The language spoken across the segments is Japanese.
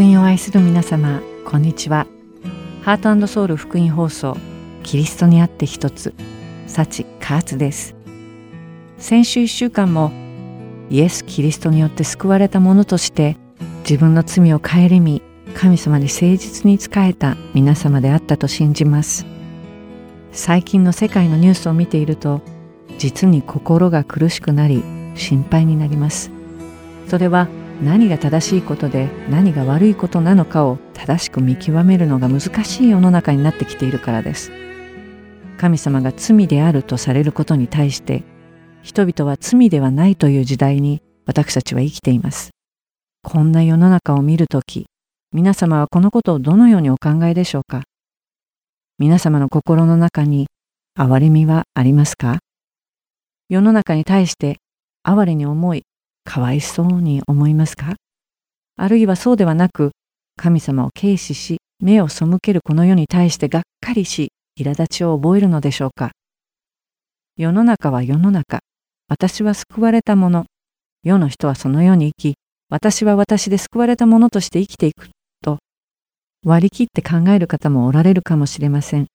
福音を愛する皆様こんにちは。ハートソウル福音放送キリストにあって一つ幸カーツです。先週1週間もイエス・キリストによって救われた者として自分の罪を顧み神様に誠実に仕えた皆様であったと信じます。最近の世界のニュースを見ていると実に心が苦しくなり心配になります。それは何が正しいことで何が悪いことなのかを正しく見極めるのが難しい世の中になってきているからです。神様が罪であるとされることに対して人々は罪ではないという時代に私たちは生きています。こんな世の中を見るとき皆様はこのことをどのようにお考えでしょうか？皆様の心の中に憐れみはありますか？世の中に対して哀れに思いかわいそうに思いますか？あるいはそうではなく神様を軽視し目を背けるこの世に対してがっかりし苛立ちを覚えるのでしょうか？世の中は世の中。私は救われたもの。世の人はそのように生き私は私で救われたものとして生きていく。と割り切って考える方もおられるかもしれません。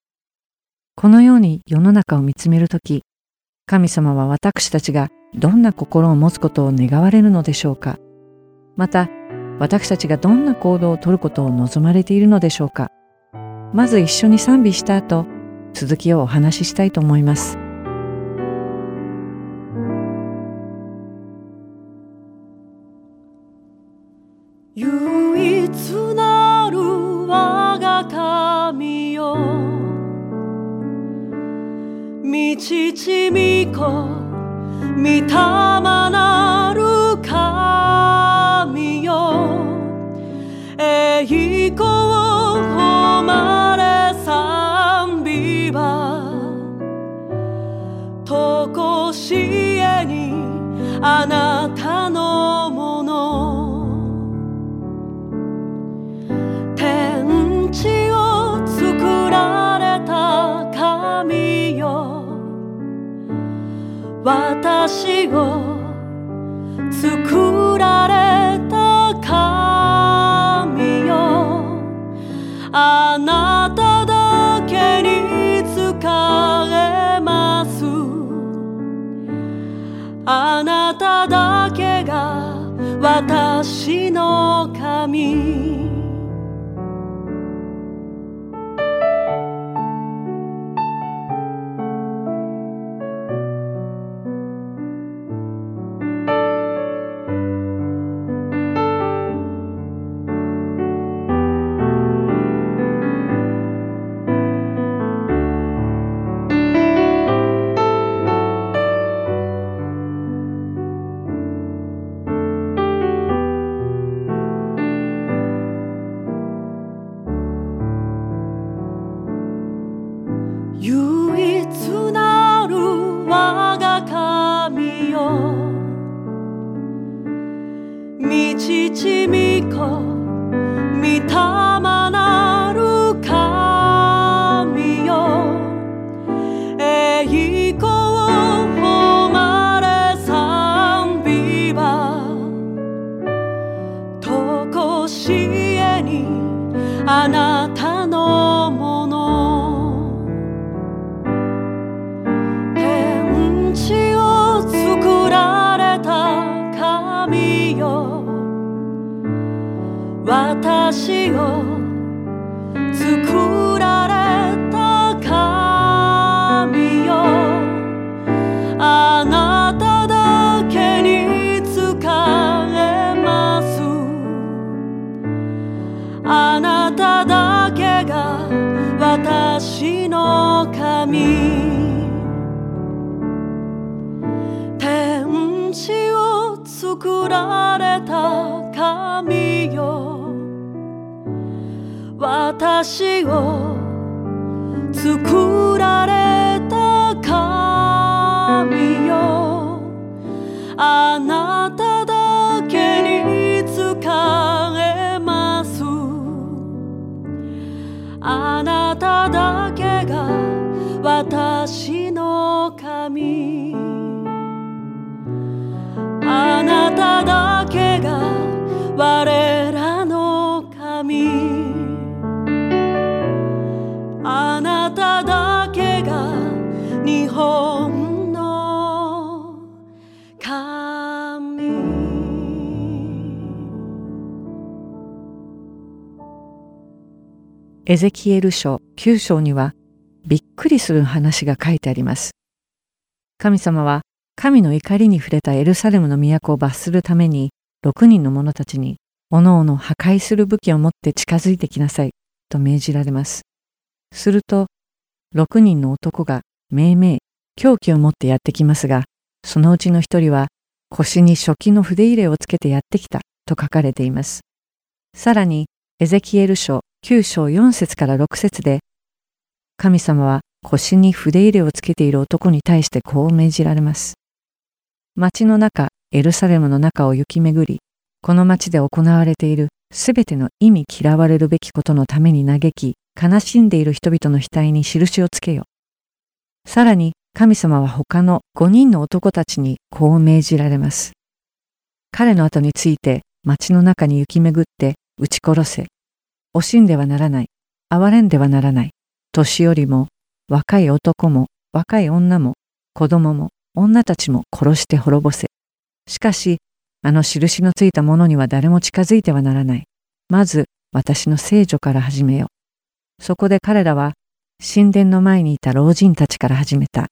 このように世の中を見つめるとき神様は私たちがどんな心を持つことを願われるのでしょうか？また私たちがどんな行動をとることを望まれているのでしょうか？まず一緒に賛美した後続きをお話ししたいと思います。唯一なる我が神よ。道ちみこ御霊なる神よ。栄光誉れ賛美はとこしえにあなた私を作唯一なる我が神よ。道ちみこ。私を作られた神よ。あなただけに仕えます。あなただけが私の神。あなただけが我エゼキエル書9章にはびっくりする話が書いてあります。神様は神の怒りに触れたエルサレムの都を罰するために6人の者たちにおのおの破壊する武器を持って近づいてきなさいと命じられます。すると6人の男がめいめい凶器を持ってやってきますがそのうちの一人は腰に初期の筆入れをつけてやってきたと書かれています。さらにエゼキエル書9章4節から6節で神様は腰に筆入れをつけている男に対してこう命じられます。町の中、エルサレムの中を行き巡り、この町で行われているすべての意味嫌われるべきことのために嘆き、悲しんでいる人々の額に印をつけよ。さらに神様は他の5人の男たちにこう命じられます。彼の後について町の中に行き巡って撃ち殺せ。惜しんではならない。哀れんではならない。年寄りも若い男も若い女も子供も女たちも殺して滅ぼせ。しかし、あの印のついたものには誰も近づいてはならない。まず私の聖女から始めよ。そこで彼らは神殿の前にいた老人たちから始めた。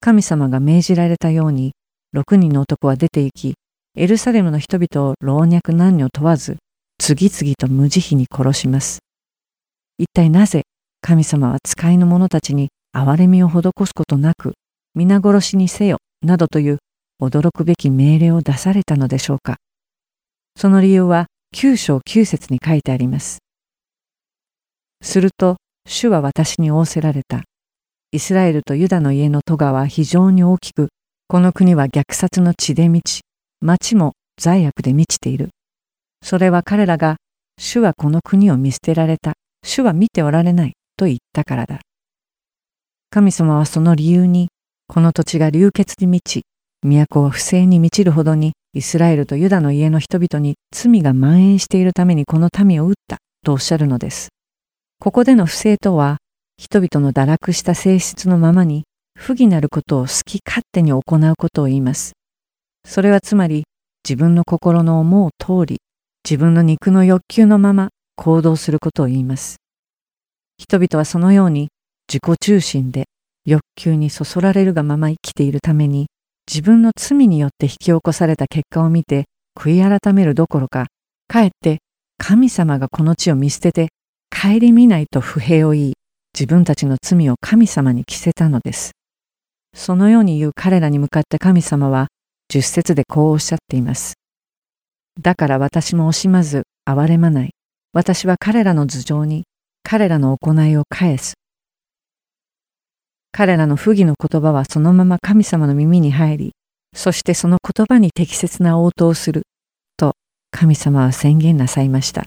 神様が命じられたように、六人の男は出て行き、エルサレムの人々を老若男女問わず、次々と無慈悲に殺します。一体なぜ神様は使いの者たちに憐れみを施すことなく、皆殺しにせよ、などという驚くべき命令を出されたのでしょうか。その理由は九章九節に書いてあります。すると、主は私に仰せられた。イスラエルとユダの家の戸川は非常に大きく、この国は虐殺の血で満ち、町も罪悪で満ちている。それは彼らが、主はこの国を見捨てられた、主は見ておられないと言ったからだ。神様はその理由に、この土地が流血に満ち、都は不正に満ちるほどにイスラエルとユダの家の人々に罪が蔓延しているためにこの民を撃ったとおっしゃるのです。ここでの不正とは、人々の堕落した性質のままに不義なることを好き勝手に行うことを言います。それはつまり自分の心の思う通り、自分の肉の欲求のまま行動することを言います。人々はそのように自己中心で欲求にそそられるがまま生きているために自分の罪によって引き起こされた結果を見て悔い改めるどころかかえって神様がこの地を見捨てて顧みないと不平を言い自分たちの罪を神様に着せたのです。そのように言う彼らに向かって神様は十節でこうおっしゃっています。だから私も惜しまず憐れまない。私は彼らの頭上に彼らの行いを返す。彼らの不義の言葉はそのまま神様の耳に入り、そしてその言葉に適切な応答をする、と神様は宣言なさいました。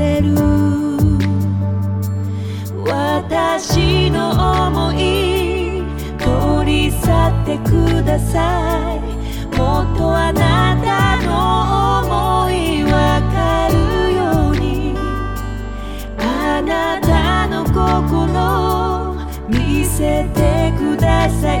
れる。私の思い取り去ってください。もっとあなたの想いわかるように。あなたの心見せてください。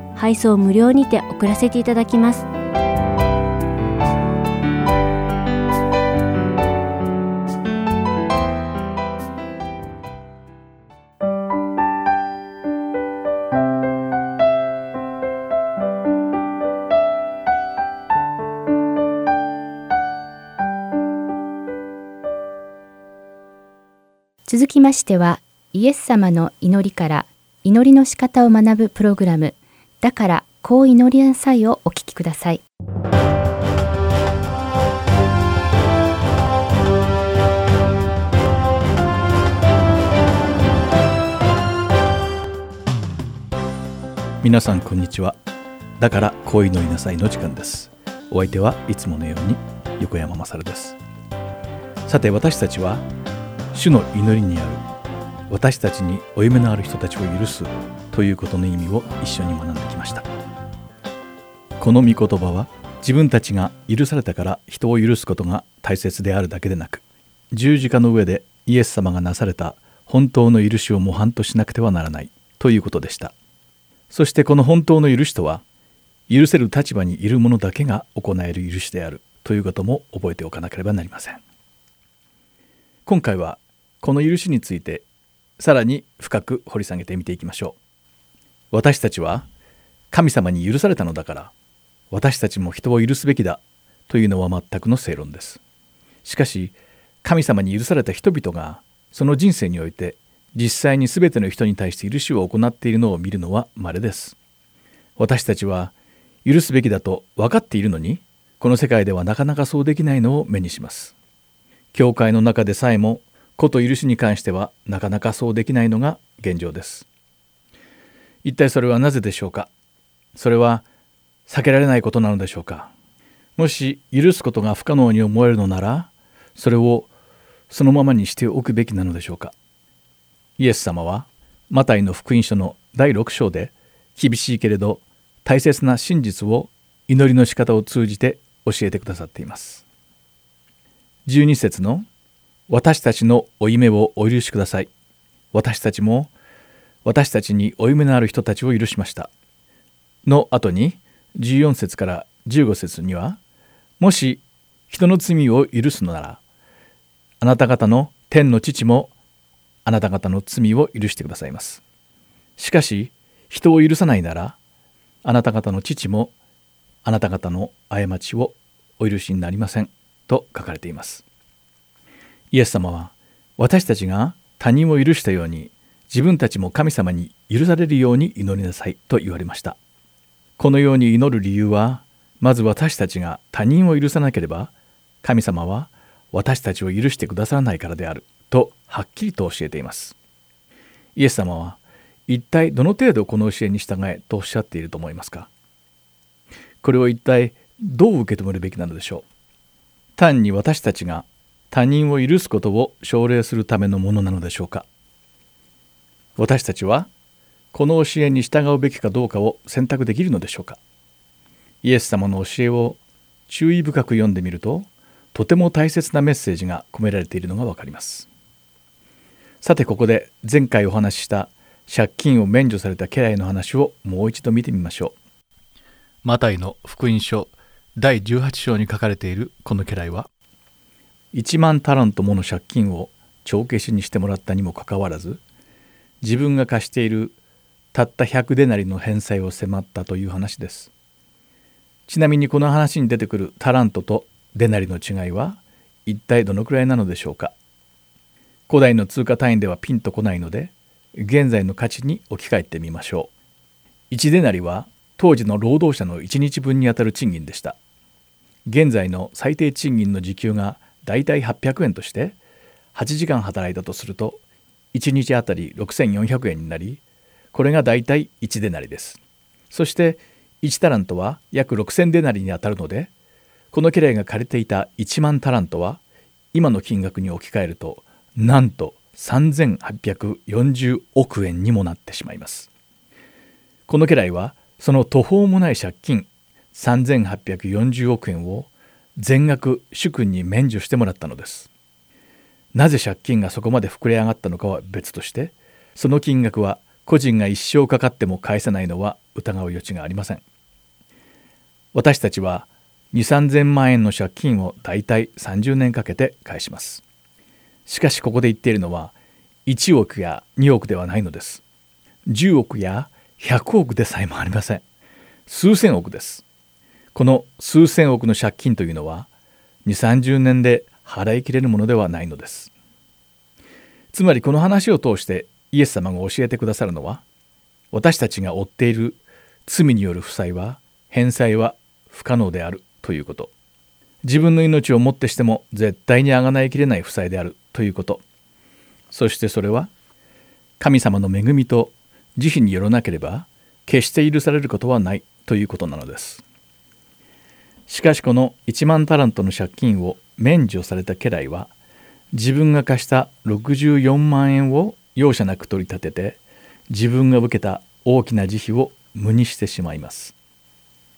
配送無料にて送らせていただきます。続きましてはイエス様の祈りから祈りの仕方を学ぶプログラムだからこう祈りなさいをお聞きください。皆さんこんにちは。だからこう祈りなさいの時間です。お相手はいつものように横山まさるです。さて私たちは主の祈りにある私たちに負い目のある人たちを許すということの意味を一緒に学んできました。この御言葉は自分たちが許されたから人を許すことが大切であるだけでなく十字架の上でイエス様がなされた本当の許しを模範としなくてはならないということでした。そしてこの本当の許しとは許せる立場にいる者だけが行える許しであるということも覚えておかなければなりません。今回はこの許しについてさらに深く掘り下げてみていきましょう。私たちは神様に許されたのだから私たちも人を許すべきだというのは全くの正論です。しかし神様に許された人々がその人生において実際に全ての人に対して許しを行っているのを見るのは稀です。私たちは許すべきだと分かっているのにこの世界ではなかなかそうできないのを目にします。教会の中でさえもこと許しに関してはなかなかそうできないのが現状です。一体それはなぜでしょうか？それは避けられないことなのでしょうか？もし許すことが不可能に思えるのならそれをそのままにしておくべきなのでしょうか？イエス様はマタイの福音書の第6章で厳しいけれど大切な真実を祈りの仕方を通じて教えてくださっています。12節の私たちの負い目をお許しください。私たちも私たちに負い目のある人たちを許しました。の後に14節から15節にはもし人の罪を許すのならあなた方の天の父もあなた方の罪を許してくださいます。しかし人を許さないならあなた方の父もあなた方の過ちをお許しになりませんと書かれています。イエス様は私たちが他人を許したように自分たちも神様に許されるように祈りなさいと言われました。このように祈る理由はまず私たちが他人を許さなければ神様は私たちを許してくださらないからであるとはっきりと教えています。イエス様は一体どの程度この教えに従えとおっしゃっていると思いますか？これを一体どう受け止めるべきなのでしょう？単に私たちが他人を許すことを奨励するためのものなのでしょうか。私たちはこの教えに従うべきかどうかを選択できるのでしょうか。イエス様の教えを注意深く読んでみるととても大切なメッセージが込められているのがわかります。さてここで前回お話しした借金を免除された家来の話をもう一度見てみましょう。マタイの福音書第18章に書かれているこの家来は1万タラントもの借金を帳消しにしてもらったにもかかわらず自分が貸しているたった100デナリの返済を迫ったという話です。ちなみにこの話に出てくるタラントとデナリの違いは一体どのくらいなのでしょうか。古代の通貨単位ではピンとこないので現在の価値に置き換えてみましょう。1デナリは当時の労働者の1日分にあたる賃金でした。現在の最低賃金の時給がだいたい800円として8時間働いたとすると1日あたり6400円になりこれがだいたい1デナリです。そして1タラントは約6000デナリにあたるのでこの家来が借りていた1万タラントは今の金額に置き換えるとなんと3840億円にもなってしまいます。この家来はその途方もない借金3840億円を全額主君に免除してもらったのです。なぜ借金がそこまで膨れ上がったのかは別としてその金額は個人が一生かかっても返せないのは疑う余地がありません。私たちは2 3 0 0 0万円の借金をだいたい30年かけて返します。しかしここで言っているのは1億や2億ではないのです。10億や100億でさえもありません。数千億です。この数千億の借金というのは2 3 0年で払いきれるものではないのです。つまりこの話を通してイエス様が教えてくださるのは私たちが負っている罪による負債は返済は不可能であるということ。自分の命をもってしても絶対にあがないきれない負債であるということ。そしてそれは神様の恵みと慈悲によらなければ決して許されることはないということなのです。しかしこの1万タラントの借金を免除された家来は自分が貸した64万円を容赦なく取り立てて自分が受けた大きな慈悲を無にしてしまいます。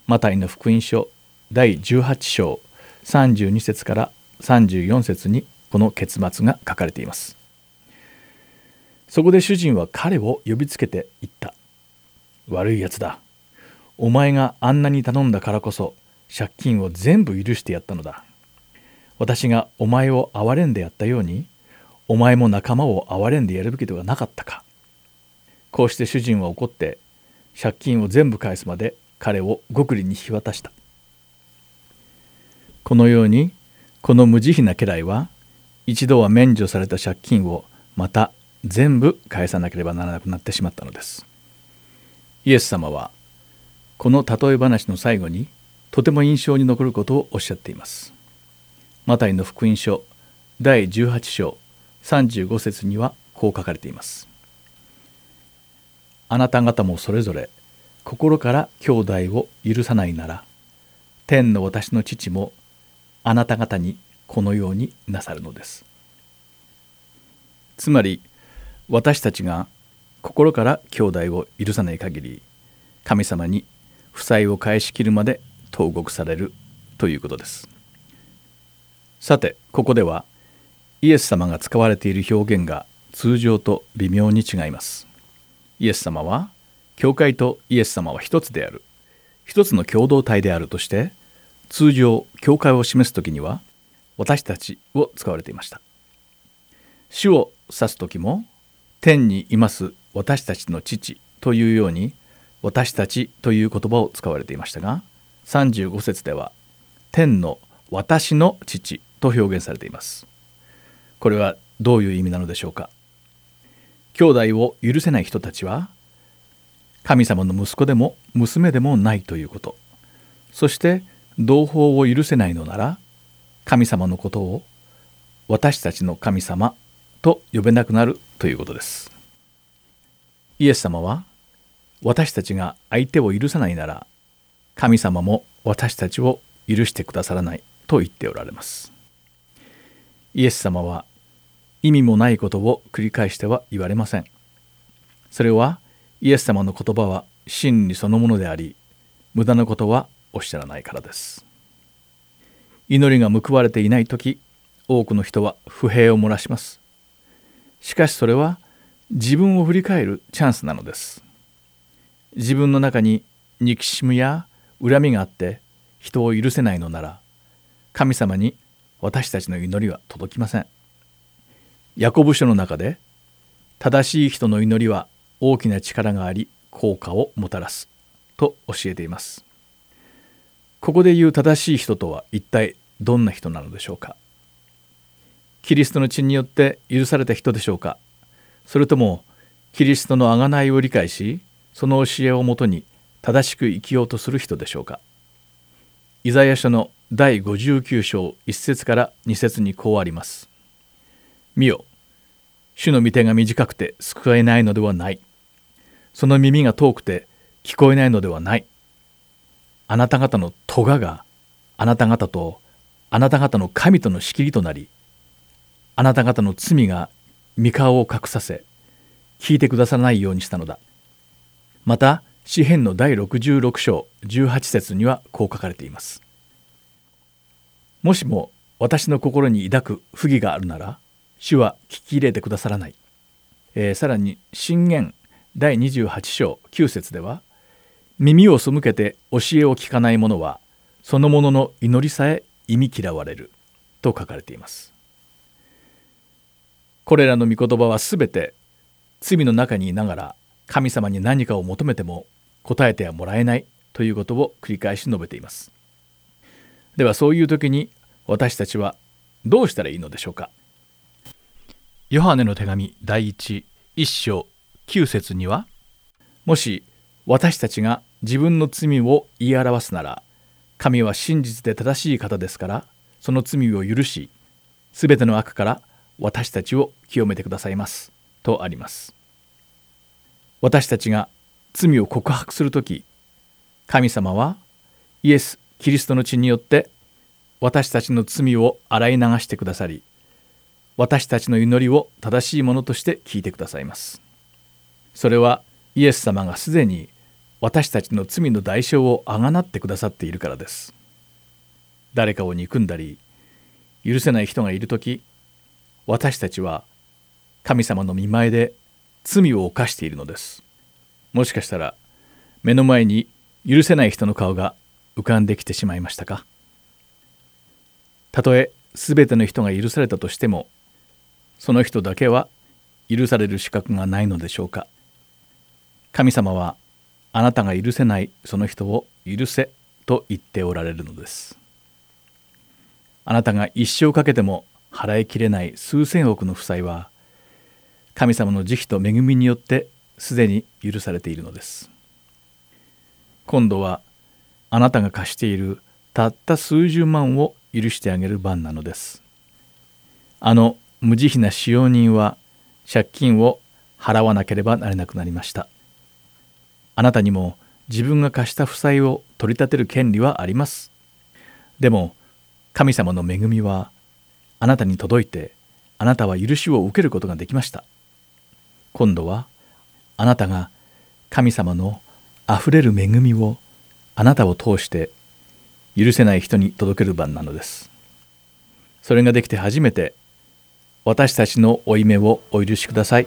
マタイの福音書第18章32節から34節にこの結末が書かれています。そこで主人は彼を呼びつけて言った。悪いやつだ。お前があんなに頼んだからこそ借金を全部許してやったのだ。私がお前を憐れんでやったようにお前も仲間を憐れんでやるべきではなかったか。こうして主人は怒って借金を全部返すまで彼を極利に引き渡した。このようにこの無慈悲な家来は一度は免除された借金をまた全部返さなければならなくなってしまったのです。イエス様はこの例え話の最後にとても印象に残ることをおっしゃっています。マタイの福音書第18章35節にはこう書かれています。あなた方もそれぞれ心から兄弟を許さないなら天の私の父もあなた方にこのようになさるのです。つまり私たちが心から兄弟を許さない限り神様に負債を返し切るまで投獄されるということです。さてここではイエス様が使われている表現が通常と微妙に違います。イエス様は教会とイエス様は一つである。一つの共同体であるとして通常教会を示す時には私たちを使われていました。主を指す時も天にいます私たちの父というように私たちという言葉を使われていましたが35節では天の私の父と表現されています。これはどういう意味なのでしょうか？兄弟を許せない人たちは神様の息子でも娘でもないということ。そして同胞を許せないのなら神様のことを私たちの神様と呼べなくなるということです。イエス様は私たちが相手を許さないなら神様も私たちを許してくださらないと言っておられます。イエス様は意味もないことを繰り返しては言われません。それはイエス様の言葉は真理そのものであり無駄なことはおっしゃらないからです。祈りが報われていない時多くの人は不平を漏らします。しかしそれは自分を振り返るチャンスなのです。自分の中に憎しみや恨みがあって人を許せないのなら神様に私たちの祈りは届きません。ヤコブ書の中で正しい人の祈りは大きな力があり効果をもたらすと教えています。ここで言う正しい人とは一体どんな人なのでしょうか。キリストの血によって許された人でしょうか。それともキリストの贖いを理解しその教えをもとに正しく生きようとする人でしょうか？イザヤ書の第59章1節から2節にこうあります。見よ主の御手が短くて救えないのではない。その耳が遠くて聞こえないのではない。あなた方の咎があなた方とあなた方の神との仕切りとなりあなた方の罪が御顔を隠させ聞いてくださらないようにしたのだ。また詩篇の第66章18節にはこう書かれています。もしも私の心に抱く不義があるなら主は聞き入れてくださらない、えーさらに信玄第28章9節では耳を背けて教えを聞かない者はその者の祈りさえ忌み嫌われると書かれています。これらの御言葉はすべて罪の中にいながら神様に何かを求めても答えてはもらえないということを繰り返し述べています。ではそういう時に私たちはどうしたらいいのでしょうか。ヨハネの手紙第一一章9節にはもし私たちが自分の罪を言い表すなら神は真実で正しい方ですからその罪を許しすべての悪から私たちを清めてくださいますとあります。私たちが罪を告白するとき神様はイエス・キリストの血によって私たちの罪を洗い流してくださり私たちの祈りを正しいものとして聞いてくださいます。それはイエス様がすでに私たちの罪の代償をあがなってくださっているからです。誰かを憎んだり許せない人がいる時私たちは神様の見前で罪を犯しているのです。もしかしたら目の前に許せない人の顔が浮かんできてしまいましたか？たとえ全ての人が許されたとしてもその人だけは許される資格がないのでしょうか？神様はあなたが許せないその人を許せと言っておられるのです。あなたが一生かけても払いきれない数千億の負債は神様の慈悲と恵みによってすでに許されているのです。今度はあなたが貸しているたった数十万を許してあげる番なのです。あの無慈悲な使用人は借金を払わなければなれなくなりました。あなたにも自分が貸した負債を取り立てる権利はあります。でも神様の恵みはあなたに届いてあなたは許しを受けることができました。今度はあなたが神様のあふれる恵みをあなたを通して許せない人に届ける番なのです。それができて初めて私たちの負い目をお許しください。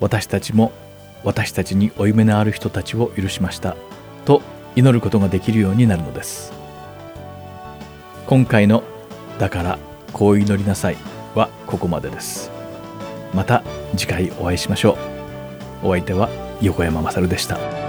私たちも私たちに負い目のある人たちを許しました。と祈ることができるようになるのです。今回の「だからこう祈りなさい」はここまでです。また次回お会いしましょう。お相手は横山勝でした。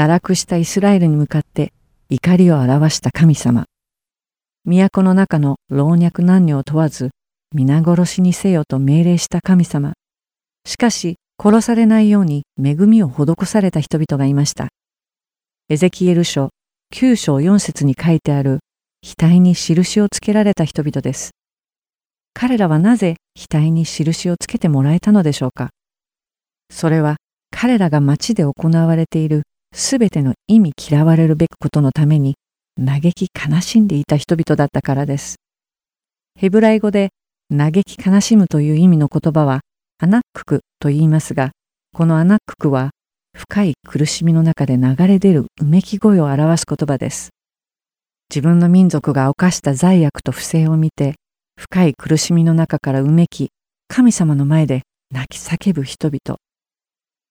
堕落したイスラエルに向かって怒りを表した神様。都の中の老若男女を問わず皆殺しにせよと命令した神様。しかし殺されないように恵みを施された人々がいました。エゼキエル書9章4節に書いてある額に印をつけられた人々です。彼らはなぜ額に印をつけてもらえたのでしょうかそれは彼らが町で行われているすべての意味嫌われるべきことのために嘆き悲しんでいた人々だったからです。ヘブライ語で嘆き悲しむという意味の言葉はアナッククと言いますが、このアナッククは深い苦しみの中で流れ出るうめき声を表す言葉です。自分の民族が犯した罪悪と不正を見て、深い苦しみの中からうめき、神様の前で泣き叫ぶ人々。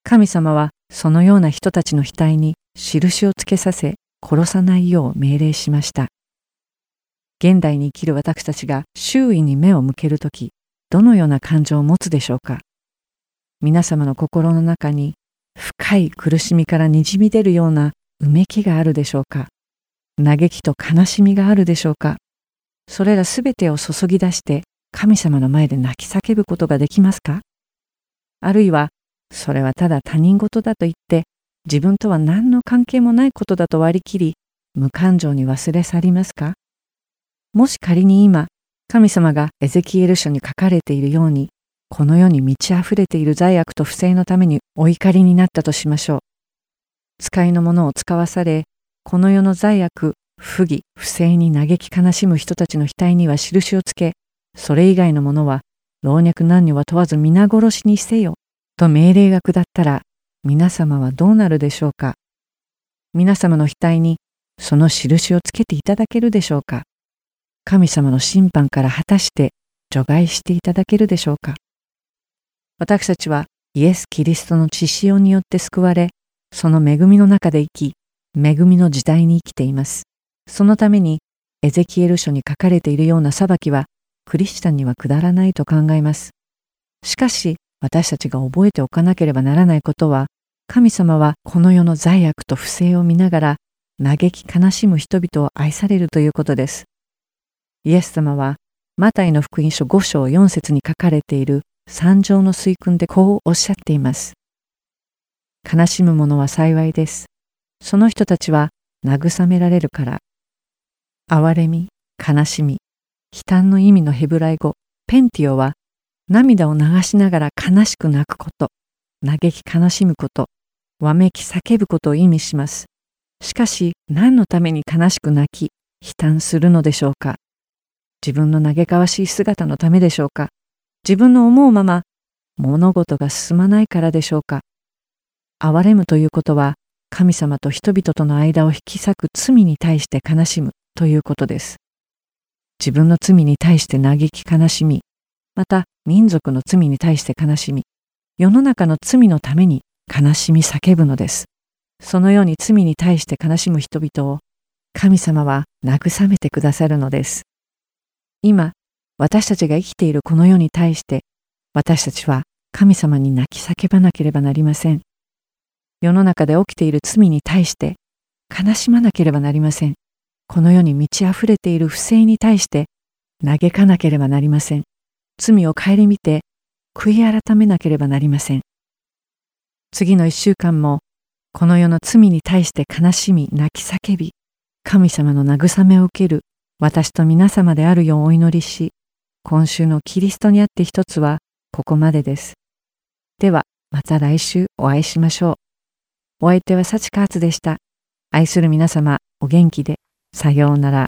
神様はそのような人たちの額に印をつけさせ、殺さないよう命令しました。現代に生きる私たちが周囲に目を向けるとき、どのような感情を持つでしょうか。皆様の心の中に深い苦しみからにじみ出るようなうめきがあるでしょうか。嘆きと悲しみがあるでしょうか。それらすべてを注ぎ出して神様の前で泣き叫ぶことができますか。あるいはそれはただ他人事だと言って自分とは何の関係もないことだと割り切り無感情に忘れ去りますか？もし仮に今神様がエゼキエル書に書かれているようにこの世に満ち溢れている罪悪と不正のためにお怒りになったとしましょう。使いのものを使わされ、この世の罪悪、不義、不正に嘆き悲しむ人たちの額には印をつけ、それ以外のものは老若男女は問わず皆殺しにせよ、と命令が下ったら、皆様はどうなるでしょうか？皆様の額にその印をつけていただけるでしょうか？神様の審判から果たして除外していただけるでしょうか？私たちはイエス・キリストの血潮によって救われ、その恵みの中で生き、恵みの時代に生きています。そのために、エゼキエル書に書かれているような裁きは、クリスチャンにはくだらないと考えます。しかし、私たちが覚えておかなければならないことは、神様はこの世の罪悪と不正を見ながら、嘆き悲しむ人々を愛されるということです。イエス様は、マタイの福音書5章4節に書かれている三条の水訓でこうおっしゃっています。悲しむ者は幸いです。その人たちは慰められるから。憐れみ、悲しみ、悲嘆の意味のヘブライ語、ペンティオは、涙を流しながら悲しく泣くこと、嘆き悲しむこと、わめき叫ぶことを意味します。しかし、何のために悲しく泣き、悲嘆するのでしょうか。自分の嘆かわしい姿のためでしょうか。自分の思うまま物事が進まないからでしょうか。憐れむということは神様と人々との間を引き裂く罪に対して悲しむということです。自分の罪に対して嘆き悲しみ、また民族の罪に対して悲しみ、世の中の罪のために悲しみ叫ぶのです。そのように罪に対して悲しむ人々を神様は慰めてくださるのです。今、私たちが生きているこの世に対して、私たちは神様に泣き叫ばなければなりません。世の中で起きている罪に対して、悲しまなければなりません。この世に満ち溢れている不正に対して、嘆かなければなりません。罪を顧みて、悔い改めなければなりません。次の一週間も、この世の罪に対して悲しみ、泣き叫び、神様の慰めを受ける私と皆様であるようお祈りし、今週のキリストにあって一つはここまでです。では、また来週お会いしましょう。お相手は幸カーツでした。愛する皆様、お元気で。さようなら。